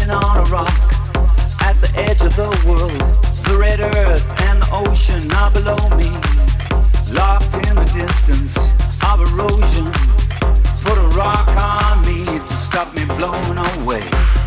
sitting on a rock at the edge of the world. The red earth and the ocean are below me, locked in the distance of erosion. Put a rock on me to stop me blowing away.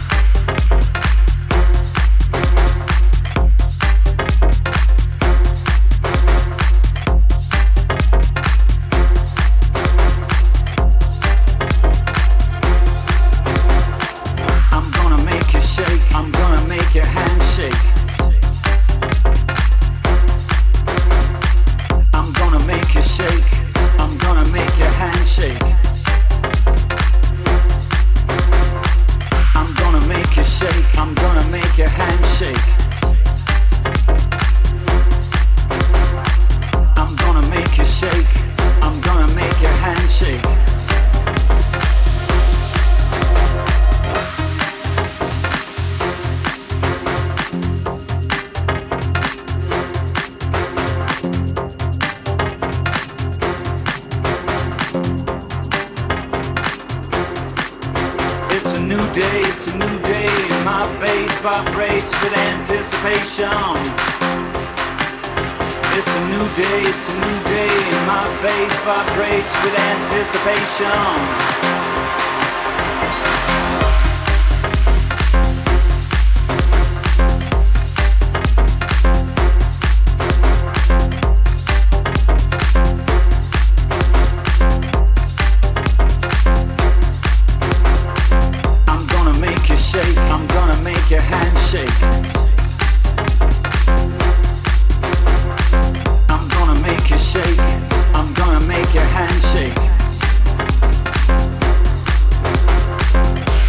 I'm gonna make your.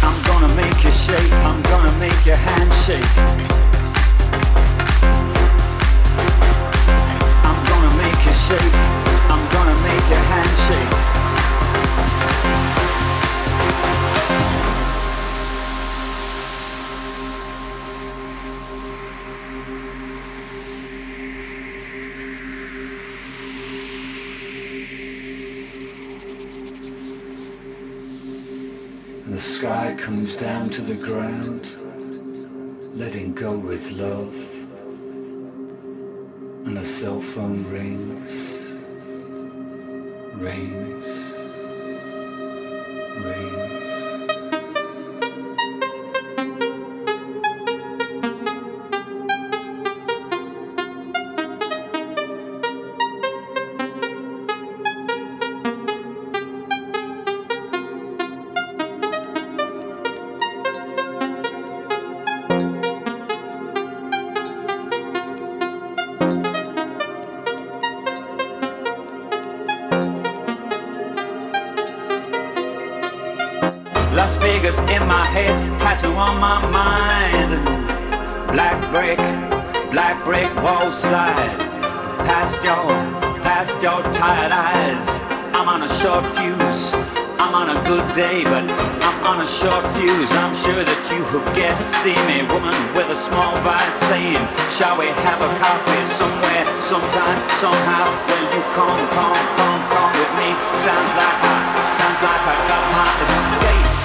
I'm gonna make you shake. I'm gonna make your. I'm gonna make you shake. I'm gonna make your hand shake. comes down to the ground, letting go with love, and a cell phone rings, rings, rings. head, tattoo on my mind. Black brick, black brick wall slide. Past your, past your tired eyes. I'm on a short fuse. I'm on a good day, but I'm on a short fuse. I'm sure that you have guessed. See me, woman with a small vice saying, Shall we have a coffee somewhere, sometime, somehow? Will you come, come, come, come with me? Sounds like I, sounds like I got my escape.